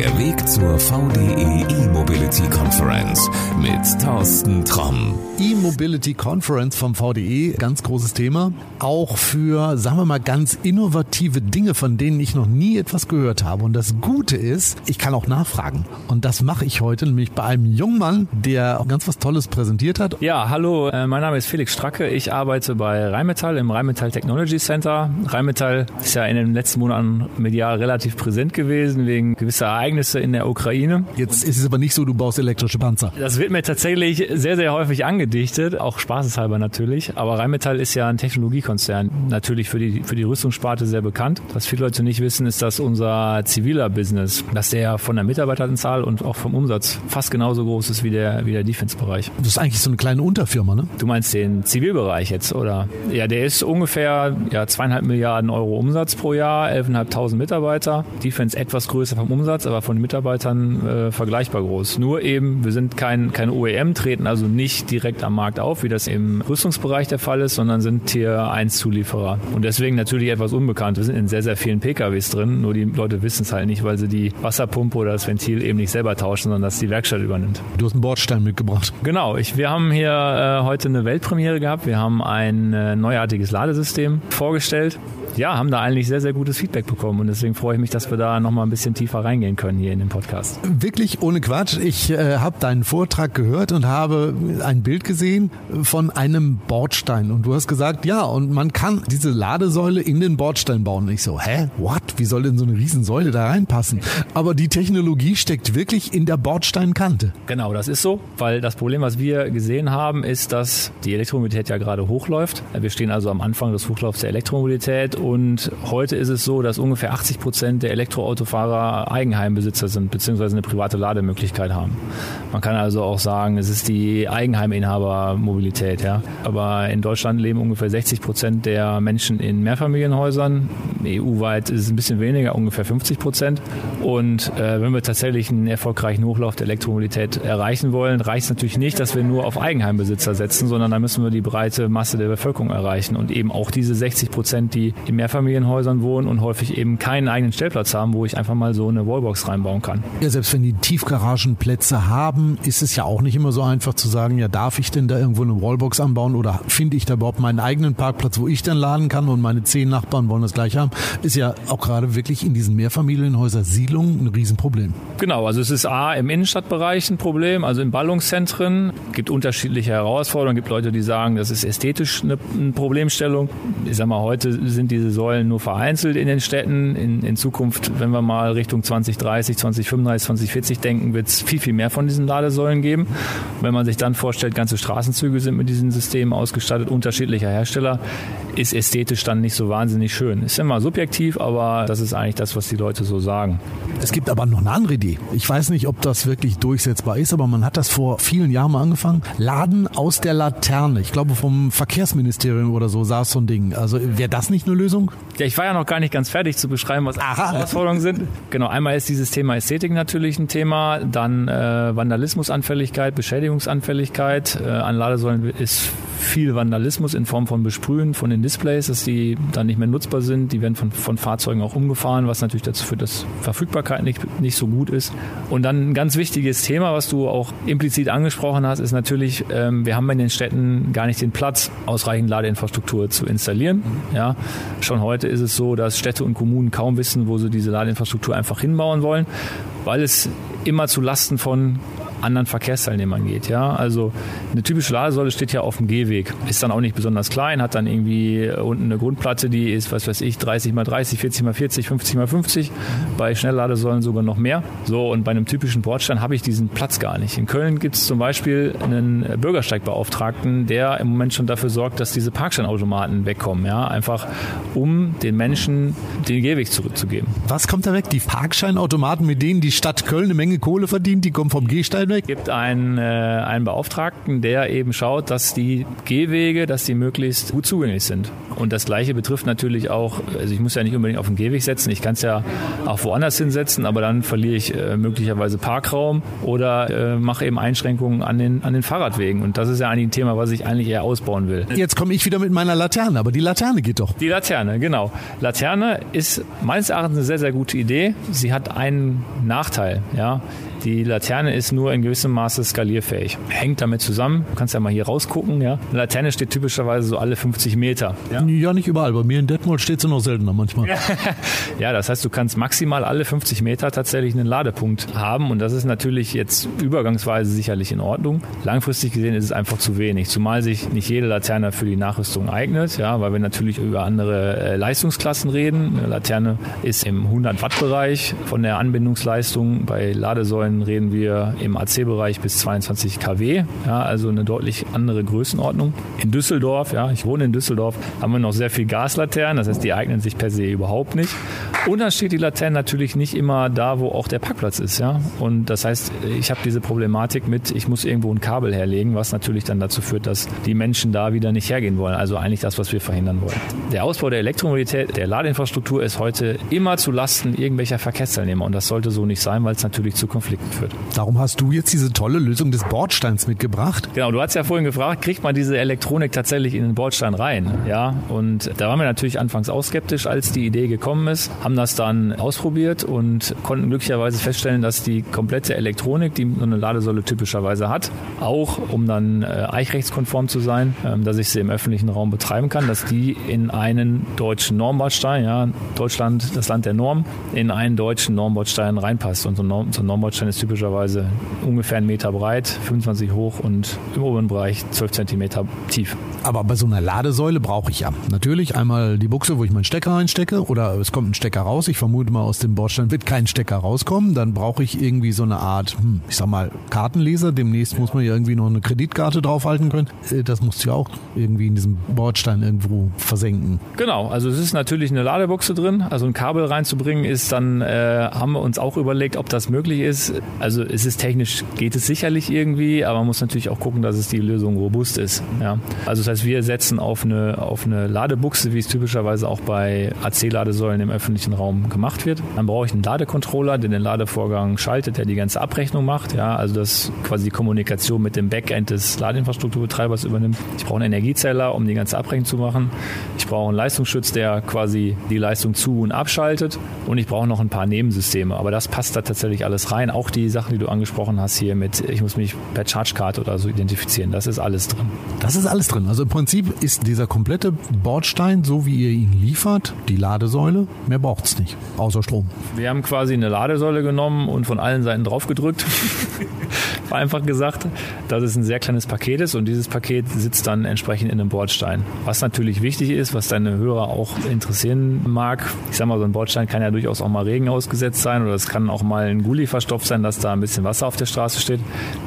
Der Weg zur VDE E-Mobility Conference mit Thorsten Tromm. E-Mobility Conference vom VDE, ganz großes Thema. Auch für, sagen wir mal, ganz innovative Dinge, von denen ich noch nie etwas gehört habe. Und das Gute ist, ich kann auch nachfragen. Und das mache ich heute, nämlich bei einem jungen Mann, der ganz was Tolles präsentiert hat. Ja, hallo, äh, mein Name ist Felix Stracke. Ich arbeite bei Rheinmetall im Rheinmetall Technology Center. Rheinmetall ist ja in den letzten Monaten medial relativ präsent gewesen wegen gewisser Ereignisse in der Ukraine. Jetzt ist es aber nicht so, du baust elektrische Panzer. Das wird mir tatsächlich sehr, sehr häufig angedichtet, auch spaßeshalber natürlich. Aber Rheinmetall ist ja ein Technologiekonzern, natürlich für die, für die Rüstungssparte sehr bekannt. Was viele Leute nicht wissen, ist, dass unser ziviler Business, dass der von der Mitarbeiteranzahl und auch vom Umsatz fast genauso groß ist wie der, wie der Defense-Bereich. Das ist eigentlich so eine kleine Unterfirma, ne? Du meinst den Zivilbereich jetzt, oder? Ja, der ist ungefähr ja, zweieinhalb Milliarden Euro Umsatz pro Jahr, 11.500 Mitarbeiter. Defense etwas größer vom Umsatz, aber von den Mitarbeitern äh, vergleichbar groß. Nur eben, wir sind kein, kein OEM, treten also nicht direkt am Markt auf, wie das im Rüstungsbereich der Fall ist, sondern sind Tier 1 Zulieferer. Und deswegen natürlich etwas unbekannt. Wir sind in sehr, sehr vielen PKWs drin, nur die Leute wissen es halt nicht, weil sie die Wasserpumpe oder das Ventil eben nicht selber tauschen, sondern dass die Werkstatt übernimmt. Du hast einen Bordstein mitgebracht. Genau, ich, wir haben hier äh, heute eine Weltpremiere gehabt. Wir haben ein äh, neuartiges Ladesystem vorgestellt ja, haben da eigentlich sehr, sehr gutes Feedback bekommen und deswegen freue ich mich, dass wir da nochmal ein bisschen tiefer reingehen können hier in den Podcast. Wirklich ohne Quatsch. Ich äh, habe deinen Vortrag gehört und habe ein Bild gesehen von einem Bordstein und du hast gesagt, ja, und man kann diese Ladesäule in den Bordstein bauen. Und ich so, hä, what? Wie soll denn so eine Riesensäule da reinpassen? Aber die Technologie steckt wirklich in der Bordsteinkante. Genau, das ist so, weil das Problem, was wir gesehen haben, ist, dass die Elektromobilität ja gerade hochläuft. Wir stehen also am Anfang des Hochlaufs der Elektromobilität und heute ist es so, dass ungefähr 80 Prozent der Elektroautofahrer Eigenheimbesitzer sind, beziehungsweise eine private Lademöglichkeit haben. Man kann also auch sagen, es ist die Eigenheiminhabermobilität. Ja. Aber in Deutschland leben ungefähr 60 Prozent der Menschen in Mehrfamilienhäusern. EU-weit ist es ein bisschen weniger, ungefähr 50 Prozent. Und äh, wenn wir tatsächlich einen erfolgreichen Hochlauf der Elektromobilität erreichen wollen, reicht es natürlich nicht, dass wir nur auf Eigenheimbesitzer setzen, sondern da müssen wir die breite Masse der Bevölkerung erreichen und eben auch diese 60 Prozent, die in Mehrfamilienhäusern wohnen und häufig eben keinen eigenen Stellplatz haben, wo ich einfach mal so eine Wallbox reinbauen kann. Ja, selbst wenn die Tiefgaragenplätze haben, ist es ja auch nicht immer so einfach zu sagen, ja, darf ich denn da irgendwo eine Wallbox anbauen oder finde ich da überhaupt meinen eigenen Parkplatz, wo ich dann laden kann und meine zehn Nachbarn wollen das gleich haben, ist ja auch gerade wirklich in diesen Mehrfamilienhäusern Siedlungen ein Riesenproblem. Genau, also es ist A im Innenstadtbereich ein Problem, also in Ballungszentren gibt unterschiedliche Herausforderungen, gibt Leute, die sagen, das ist ästhetisch eine, Problemstellung. Ich sag mal, heute sind diese Säulen nur vereinzelt in den Städten. In, in Zukunft, wenn wir mal Richtung 2030, 2035, 2040 denken, wird es viel, viel mehr von diesen Ladesäulen geben. Wenn man sich dann vorstellt, ganze Straßenzüge sind mit diesen Systemen ausgestattet, unterschiedlicher Hersteller, ist ästhetisch dann nicht so wahnsinnig schön. Ist immer subjektiv, aber das ist eigentlich das, was die Leute so sagen. Es gibt aber noch eine andere Idee. Ich weiß nicht, ob das wirklich durchsetzbar ist, aber man hat das vor vielen Jahren mal angefangen. Laden aus der Laterne. Ich glaube, vom Verkehrsministerium oder so saß so ein Ding. Also wäre das nicht eine Lösung? Ja, ich war ja noch gar nicht ganz fertig zu beschreiben, was Aha. Herausforderungen sind. Genau, einmal ist dieses Thema Ästhetik natürlich ein Thema, dann äh, Vandalismusanfälligkeit, Beschädigungsanfälligkeit. Äh, an Ladesäulen ist viel Vandalismus in Form von Besprühen von den Displays, dass die dann nicht mehr nutzbar sind. Die werden von, von Fahrzeugen auch umgefahren, was natürlich dazu führt, dass Verfügbarkeit nicht, nicht so gut ist. Und dann ein ganz wichtiges Thema, was du auch implizit angesprochen hast, ist natürlich, ähm, wir haben in den Städten gar nicht den Platz, ausreichend Ladeinfrastruktur zu installieren. Ja, schon heute ist es so, dass Städte und Kommunen kaum wissen, wo sie diese Ladeinfrastruktur einfach hinbauen wollen, weil es immer zu Lasten von anderen Verkehrsteilnehmern geht. Ja? Also eine typische Ladesäule steht ja auf dem Gehweg, ist dann auch nicht besonders klein, hat dann irgendwie unten eine Grundplatte, die ist, was weiß ich, 30 mal 30, 40 mal 40, 50 mal 50, bei Schnellladesäulen sogar noch mehr. So, und bei einem typischen Bordstein habe ich diesen Platz gar nicht. In Köln gibt es zum Beispiel einen Bürgersteigbeauftragten, der im Moment schon dafür sorgt, dass diese Parksteinautomaten wegkommen, ja, einfach um den Menschen den Gehweg zurückzugeben. Was kommt da weg? Die Parkscheinautomaten, mit denen die Stadt Köln eine Menge Kohle verdient, die kommen vom Gehsteig Es gibt einen, äh, einen Beauftragten, der eben schaut, dass die Gehwege, dass die möglichst gut zugänglich sind. Und das Gleiche betrifft natürlich auch, also ich muss ja nicht unbedingt auf den Gehweg setzen, ich kann es ja auch woanders hinsetzen, aber dann verliere ich äh, möglicherweise Parkraum oder äh, mache eben Einschränkungen an den, an den Fahrradwegen. Und das ist ja eigentlich ein Thema, was ich eigentlich eher ausbauen will. Jetzt komme ich wieder mit meiner Laterne, aber die Laterne geht doch. Die Laterne, genau. Laterne ist meines Erachtens eine sehr, sehr gute Idee. Sie hat einen Nachteil, ja. Die Laterne ist nur in gewissem Maße skalierfähig. Hängt damit zusammen. Du kannst ja mal hier rausgucken. Ja. Eine Laterne steht typischerweise so alle 50 Meter. Ja, ja nicht überall. Bei mir in Detmold steht sie noch seltener manchmal. ja, das heißt, du kannst maximal alle 50 Meter tatsächlich einen Ladepunkt haben. Und das ist natürlich jetzt übergangsweise sicherlich in Ordnung. Langfristig gesehen ist es einfach zu wenig. Zumal sich nicht jede Laterne für die Nachrüstung eignet. Ja, weil wir natürlich über andere äh, Leistungsklassen reden. Eine Laterne ist im 100 Watt Bereich von der Anbindungsleistung. Bei Ladesäulen dann reden wir im AC-Bereich bis 22 kW, ja, also eine deutlich andere Größenordnung. In Düsseldorf, ja, ich wohne in Düsseldorf, haben wir noch sehr viel Gaslaternen, das heißt, die eignen sich per se überhaupt nicht. Und dann steht die Laterne natürlich nicht immer da, wo auch der Parkplatz ist, ja. Und das heißt, ich habe diese Problematik mit, ich muss irgendwo ein Kabel herlegen, was natürlich dann dazu führt, dass die Menschen da wieder nicht hergehen wollen. Also eigentlich das, was wir verhindern wollen. Der Ausbau der Elektromobilität, der Ladeinfrastruktur ist heute immer zu Lasten irgendwelcher Verkehrsteilnehmer. Und das sollte so nicht sein, weil es natürlich zu Konflikten Konflikten führt. Darum hast du jetzt diese tolle Lösung des Bordsteins mitgebracht. Genau, du hast ja vorhin gefragt, kriegt man diese Elektronik tatsächlich in den Bordstein rein? Ja, und da waren wir natürlich anfangs auch skeptisch, als die Idee gekommen ist, haben das dann ausprobiert und konnten glücklicherweise feststellen, dass die komplette Elektronik, die so eine Ladesäule typischerweise hat, auch um dann äh, eichrechtskonform zu sein, ähm, dass ich sie im öffentlichen Raum betreiben kann, dass die in einen deutschen Normbordstein, ja, Deutschland, das Land der Norm, in einen deutschen Normbordstein reinpasst. Und so ein, Norm, so ein Normbordstein ist typischerweise ungefähr einen Meter breit, 25 hoch und im oberen Bereich 12 Zentimeter tief. Aber bei so einer Ladesäule brauche ich ja natürlich einmal die Buchse, wo ich meinen Stecker reinstecke oder es kommt ein Stecker raus. Ich vermute mal, aus dem Bordstein wird kein Stecker rauskommen. Dann brauche ich irgendwie so eine Art, hm, ich sag mal, Kartenleser. Demnächst muss man ja irgendwie noch eine Kreditkarte draufhalten können. Äh, das muss ja auch irgendwie in diesem Bordstein irgendwo versenken. Genau, also es ist natürlich eine Ladebuchse drin. Also ein Kabel reinzubringen ist dann, äh, haben wir uns auch überlegt, ob das möglich ist. Also es ist technisch, geht es sicherlich irgendwie, aber man muss natürlich auch gucken, dass es die Lösung robust ist. Ja. Also das heißt, wir setzen auf eine, auf eine Ladebuchse, wie es typischerweise auch bei AC-Ladesäulen im öffentlichen Raum gemacht wird. Dann brauche ich einen Ladecontroller, der den Ladevorgang schaltet, der die ganze Abrechnung macht. Ja, also das quasi die Kommunikation mit dem Backend des Ladeinfrastrukturbetreibers übernimmt. Ich brauche einen Energiezeller, um die ganze Abrechnung zu machen. Ich brauche einen Leistungsschutz, der quasi die Leistung zu- und abschaltet. Und ich brauche noch ein paar Nebensysteme. Aber das passt da tatsächlich alles rein. Auch die Sachen, die du angesprochen hast hier mit, ich muss mich per Chargecard oder so identifizieren. Das ist alles drin. Das ist alles drin. Also im Prinzip ist dieser komplette Bordstein, so wie ihr ihn liefert, die Ladesäule. Mehr braucht es nicht, außer Strom. Wir haben quasi eine Ladesäule genommen und von allen Seiten drauf gedrückt. einfach gesagt, dass es ein sehr kleines Paket ist und dieses Paket sitzt dann entsprechend in einem Bordstein. Was natürlich wichtig ist, was deine Hörer auch interessieren mag, ich sag mal, so ein Bordstein kann ja durchaus auch mal Regen ausgesetzt sein oder es kann auch mal ein Gully verstopft sein, dass da ein bisschen Wasser auf der Straße steht.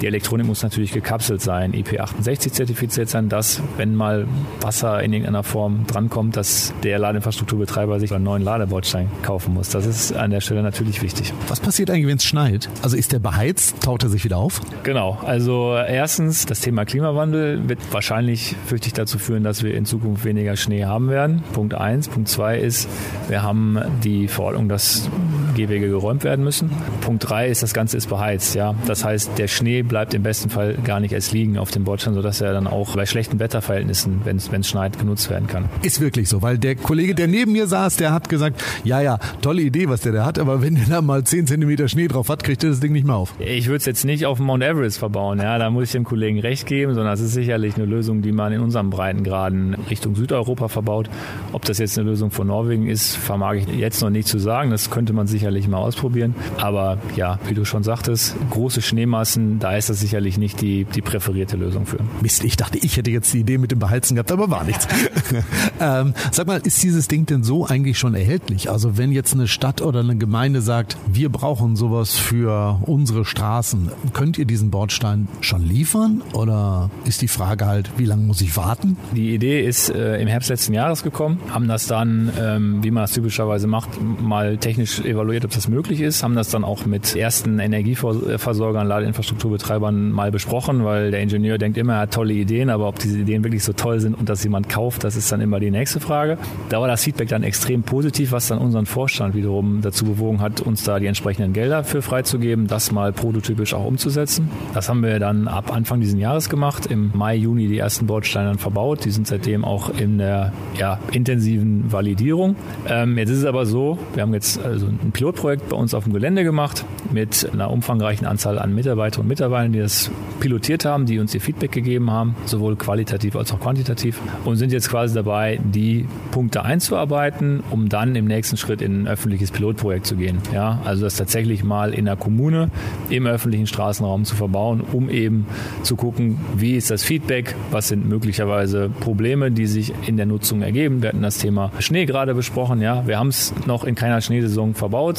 Die Elektronik muss natürlich gekapselt sein, IP68 zertifiziert sein, dass, wenn mal Wasser in irgendeiner Form drankommt, dass der Ladeinfrastrukturbetreiber sich einen neuen Ladebordstein kaufen muss. Das ist an der Stelle natürlich wichtig. Was passiert eigentlich, wenn es schneit? Also ist der beheizt? Taut er sich wieder auf? Genau. Also erstens, das Thema Klimawandel wird wahrscheinlich fürchte ich dazu führen, dass wir in Zukunft weniger Schnee haben werden. Punkt eins. Punkt zwei ist, wir haben die Verordnung, dass Gehwege geräumt werden müssen. Punkt drei ist, das Ganze ist beheizt. Ja, das heißt, der Schnee bleibt im besten Fall gar nicht erst liegen auf dem Bordstein, sodass er dann auch bei schlechten Wetterverhältnissen, wenn es schneit, genutzt werden kann. Ist wirklich so, weil der Kollege, der neben mir saß, der hat gesagt, ja, ja, tolle Idee, was der da hat, aber wenn der da mal 10 cm Schnee drauf hat, kriegt er das Ding nicht mehr auf. Ich würde es jetzt nicht auf Mount Everest verbauen, ja, da muss ich dem Kollegen recht geben, sondern es ist sicherlich eine Lösung, die man in unseren Breitengraden Richtung Südeuropa verbaut. Ob das jetzt eine Lösung von Norwegen ist, vermag ich jetzt noch nicht zu sagen. Das könnte man sicherlich mal ausprobieren. Aber ja, wie du schon sagtest, große Schneemassen, da ist das sicherlich nicht die, die präferierte Lösung für. Mist, ich dachte, ich hätte jetzt die Idee mit dem Beheizen gehabt, aber war nichts. ähm, sag mal, ist dieses Ding denn so eigentlich schon erhältlich? Also wenn jetzt eine Stadt oder eine Gemeinde sagt, wir brauchen sowas für unsere Straßen, könnt ihr diesen Bordstein schon liefern? Oder ist die Frage halt, wie lange muss ich warten? Die Idee ist äh, im Herbst letzten Jahres gekommen, haben das dann, ähm, wie man das typischerweise macht, mal technisch evaluiert evaluiert, ob das möglich ist, haben das dann auch mit ersten Energieversorgern, Ladeinfrastrukturbetreibern mal besprochen, weil der Ingenieur denkt immer, er hat tolle Ideen, aber ob diese Ideen wirklich so toll sind und dass jemand kauft, das ist dann immer die nächste Frage. Da war das Feedback dann extrem positiv, was dann unseren Vorstand wiederum dazu bewogen hat, uns da die entsprechenden Gelder für freizugeben, das mal prototypisch auch umzusetzen. Das haben wir dann ab Anfang dieses Jahres gemacht, im Mai, Juni die ersten Bordsteine dann verbaut. Die sind seitdem auch in der ja, intensiven Validierung. Ähm, jetzt ist es aber so, wir haben jetzt also ein Pilotprojekt bei uns auf dem Gelände gemacht mit einer umfangreichen Anzahl an Mitarbeiterinnen und Mitarbeitern, die das pilotiert haben, die uns ihr Feedback gegeben haben, sowohl qualitativ als auch quantitativ und sind jetzt quasi dabei, die Punkte einzuarbeiten, um dann im nächsten Schritt in ein öffentliches Pilotprojekt zu gehen. Ja, also das tatsächlich mal in der Kommune im öffentlichen Straßenraum zu verbauen, um eben zu gucken, wie ist das Feedback, was sind möglicherweise Probleme, die sich in der Nutzung ergeben. Wir hatten das Thema Schnee gerade besprochen. Ja, wir haben es noch in keiner Schneesaison verbaut.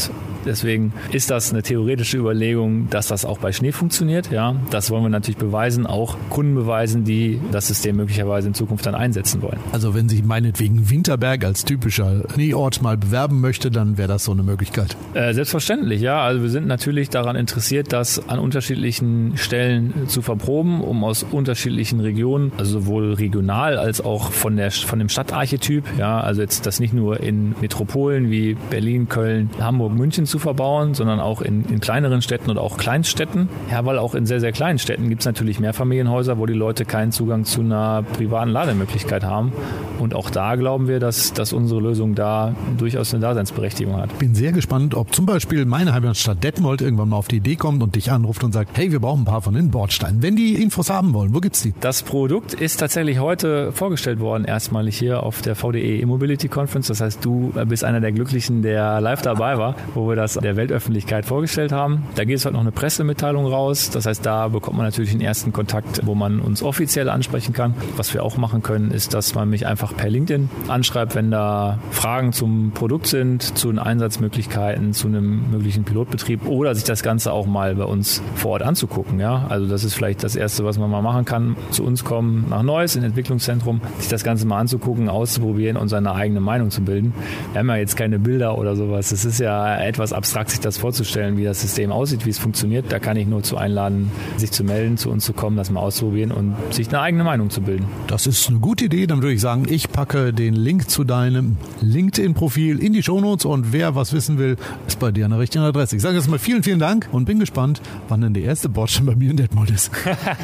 Deswegen ist das eine theoretische Überlegung, dass das auch bei Schnee funktioniert. Ja, das wollen wir natürlich beweisen, auch Kunden beweisen, die das System möglicherweise in Zukunft dann einsetzen wollen. Also wenn sich meinetwegen Winterberg als typischer Schneeort mal bewerben möchte, dann wäre das so eine Möglichkeit. Äh, selbstverständlich, ja. Also wir sind natürlich daran interessiert, das an unterschiedlichen Stellen zu verproben, um aus unterschiedlichen Regionen, also sowohl regional als auch von der von dem Stadtarchetyp, ja, also jetzt das nicht nur in Metropolen wie Berlin, Köln, Hamburg, München zu verbauen, sondern auch in, in kleineren Städten und auch Kleinstädten. Ja, weil auch in sehr, sehr kleinen Städten gibt es natürlich Mehrfamilienhäuser, wo die Leute keinen Zugang zu einer privaten Lademöglichkeit haben. Und auch da glauben wir, dass, dass unsere Lösung da durchaus eine Daseinsberechtigung hat. Bin sehr gespannt, ob zum Beispiel meine Heimatstadt Detmold irgendwann mal auf die Idee kommt und dich anruft und sagt, hey, wir brauchen ein paar von den Bordsteinen. Wenn die Infos haben wollen, wo gibt's die? Das Produkt ist tatsächlich heute vorgestellt worden, erstmalig hier auf der VDE E-Mobility Conference. Das heißt, du bist einer der Glücklichen, der live dabei war, wo wir das der Weltöffentlichkeit vorgestellt haben. Da geht es heute noch eine Pressemitteilung raus. Das heißt, da bekommt man natürlich den ersten Kontakt, wo man uns offiziell ansprechen kann. Was wir auch machen können, ist, dass man mich einfach per LinkedIn anschreibt, wenn da Fragen zum Produkt sind, zu den Einsatzmöglichkeiten, zu einem möglichen Pilotbetrieb oder sich das Ganze auch mal bei uns vor Ort anzugucken. Ja? Also das ist vielleicht das Erste, was man mal machen kann. Zu uns kommen nach Neuss, in Entwicklungszentrum, sich das Ganze mal anzugucken, auszuprobieren und seine eigene Meinung zu bilden. Wir haben ja jetzt keine Bilder oder sowas. Es ist ja etwas abstrakt, sich das vorzustellen, wie das System aussieht, wie es funktioniert. Da kann ich nur zu einladen, sich zu melden, zu uns zu kommen, das mal auszuprobieren und sich eine eigene Meinung zu bilden. Das ist eine gute Idee. Dann würde ich sagen, ich packe den Link zu deinem LinkedIn-Profil in die Shownotes und wer was wissen will, ist bei dir an der richtigen Adresse. Ich sage jetzt mal vielen, vielen Dank und bin gespannt, wann denn der erste Bordstein bei mir in Detmold ist.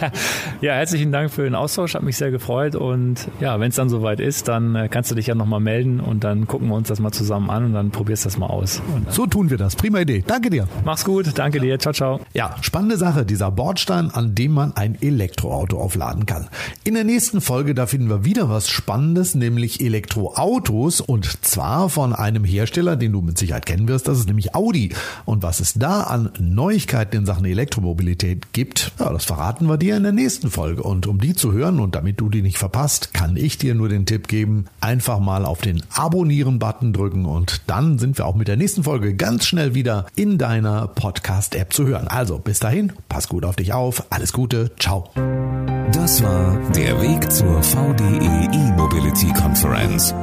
ja, herzlichen Dank für den Austausch, hat mich sehr gefreut und ja, wenn es dann soweit ist, dann äh, kannst du dich ja nochmal melden und dann gucken wir uns das mal zusammen an und dann probierst du das mal aus. So tun wir das. Prima Idee. Danke dir. Mach's gut. Danke dir. Ciao, ciao. Ja, spannende Sache. Dieser Bordstein, an dem man ein Elektroauto aufladen kann. In der nächsten Folge, da finden wir wieder was Spannendes, nämlich Elektroautos und zwar von einem Hersteller, den du mit Sicherheit kennen wirst. Das ist nämlich Audi. Und was es da an Neuigkeiten in Sachen Elektromobilität gibt, ja, das verraten wir dir in der nächsten Folge. Und um die zu hören und damit du die nicht verpasst, kann ich dir nur den Tipp geben, einfach mal auf den Abonnieren-Button drücken und dann sind wir auch mit der nächsten Folge ganz schnell wieder in deiner Podcast-App zu hören. Also bis dahin, pass gut auf dich auf, alles Gute, ciao. Das war der Weg zur VDE E-Mobility Conference.